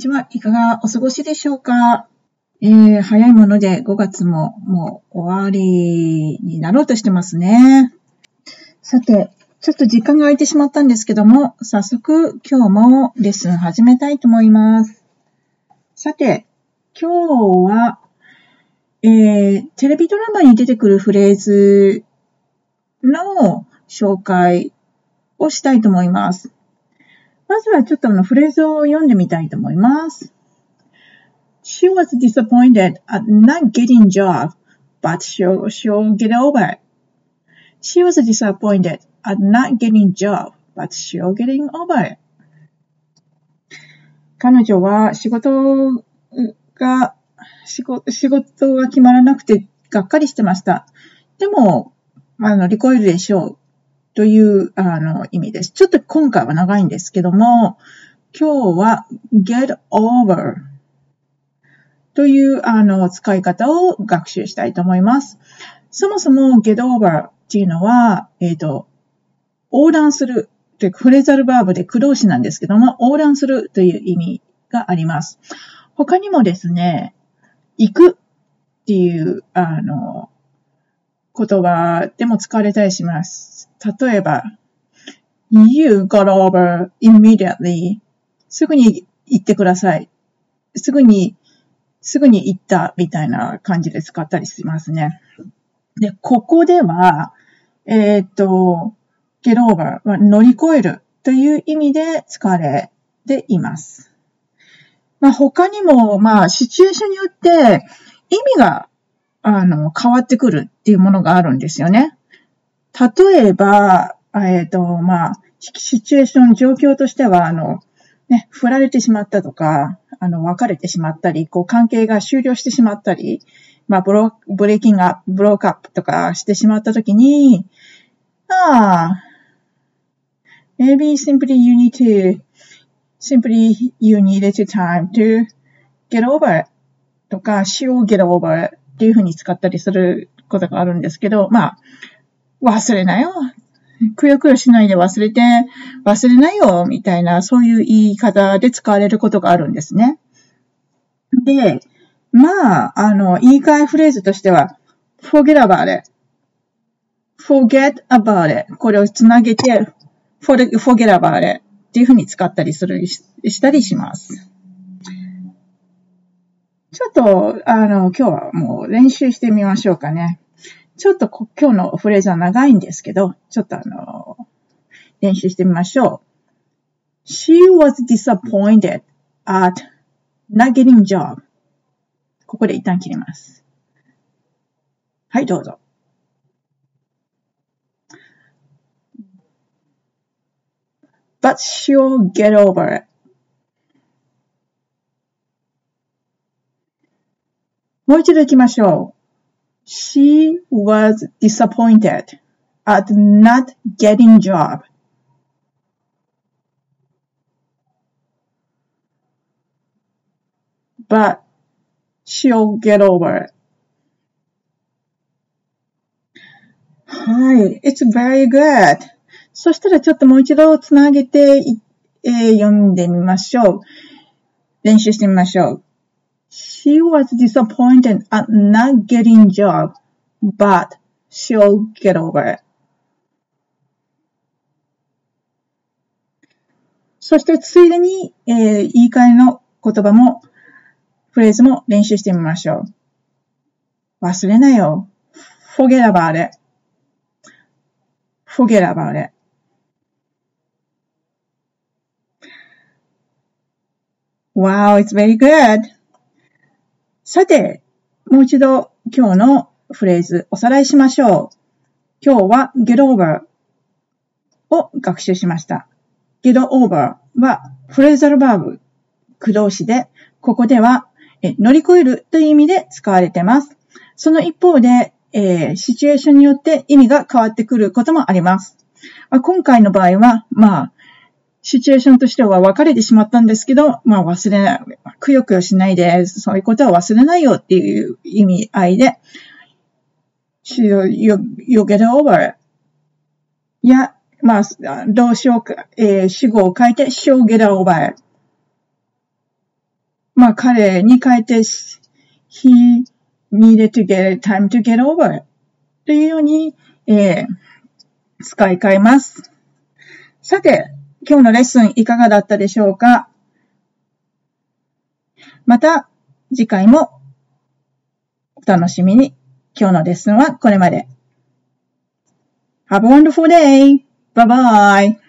はい。皆さん、こんにちは。いかがお過ごしでしょうか？えー、早いもので5月ももう終わりになろうとしてますね。さて、ちょっと時間が空いてしまったんですけども、早速今日もレッスン始めたいと思います。さて、今日は、えー、テレビドラマに出てくるフレーズの紹介をしたいと思います。まずはちょっとあのフレーズを読んでみたいと思います。She was disappointed at not getting job, but she'll, she'll get over it. She was disappointed at not getting job, but she'll getting over it. 彼女は仕事が、仕事仕事が決まらなくてがっかりしてました。でも、あの、乗り越えるでしょう。というあの意味です。ちょっと今回は長いんですけども、今日は get over というあの使い方を学習したいと思います。そもそも get over っていうのは、えっ、ー、と、横断するというフレザルバーブで駆動詞なんですけども、横断するという意味があります。他にもですね、行くっていう、あの、言葉でも使われたりします。例えば、You got over immediately. すぐに行ってください。すぐに、すぐに行ったみたいな感じで使ったりしますね。で、ここでは、えっ、と、get over は乗り越えるという意味で使われています。まあ、他にも、まあ、シチュエーションによって意味があの、変わってくるっていうものがあるんですよね。例えば、えっ、ー、と、まあ、シチュエーション、状況としては、あの、ね、振られてしまったとか、あの、別れてしまったり、こう、関係が終了してしまったり、まあ、ブロブレイキングアップ、ブロークアップとかしてしまったときに、ああ、maybe simply you need to, simply you needed time to get over it とか、she will get over it っていうふうに使ったりすることがあるんですけど、まあ、忘れなよ。くよくよしないで忘れて、忘れないよ、みたいな、そういう言い方で使われることがあるんですね。で、まあ、あの、言い換えフレーズとしては、forget about it. forget about it. これをつなげて、forget about it っていうふうに使ったりする、したりします。ちょっと、あの、今日はもう練習してみましょうかね。ちょっと今日のフレーズは長いんですけど、ちょっとあの、練習してみましょう。She was disappointed at not getting job. ここで一旦切ります。はい、どうぞ。But she'll get over it. もう一度行きましょう。She was disappointed at not getting job. But she'll get over it. はい。It's very good. そしたらちょっともう一度つなげて、えー、読んでみましょう。練習してみましょう。She was disappointed at not getting job, but she'll get over it. そしてついでに、えー、言い換えの言葉も、フレーズも練習してみましょう。忘れなよ。forget about it. forget about it. Wow, it's very good. さて、もう一度今日のフレーズおさらいしましょう。今日は get over を学習しました。get over はフレーザルバーブ、駆動詞で、ここでは乗り越えるという意味で使われています。その一方で、えー、シチュエーションによって意味が変わってくることもあります。まあ、今回の場合は、まあ、シチュエーションとしては別れてしまったんですけど、まあ忘れない、くよくよしないで、そういうことは忘れないよっていう意味合いで、you, you get over it. いや、まあ、動詞を、えー、主語を変えて、she'll get over it まあ彼に変えて、he needed to get time to get over というように、えー、使い替えます。さて、今日のレッスンいかがだったでしょうか？また次回もお楽しみに。今日のレッスンはこれまで。Have a wonderful day! Bye bye!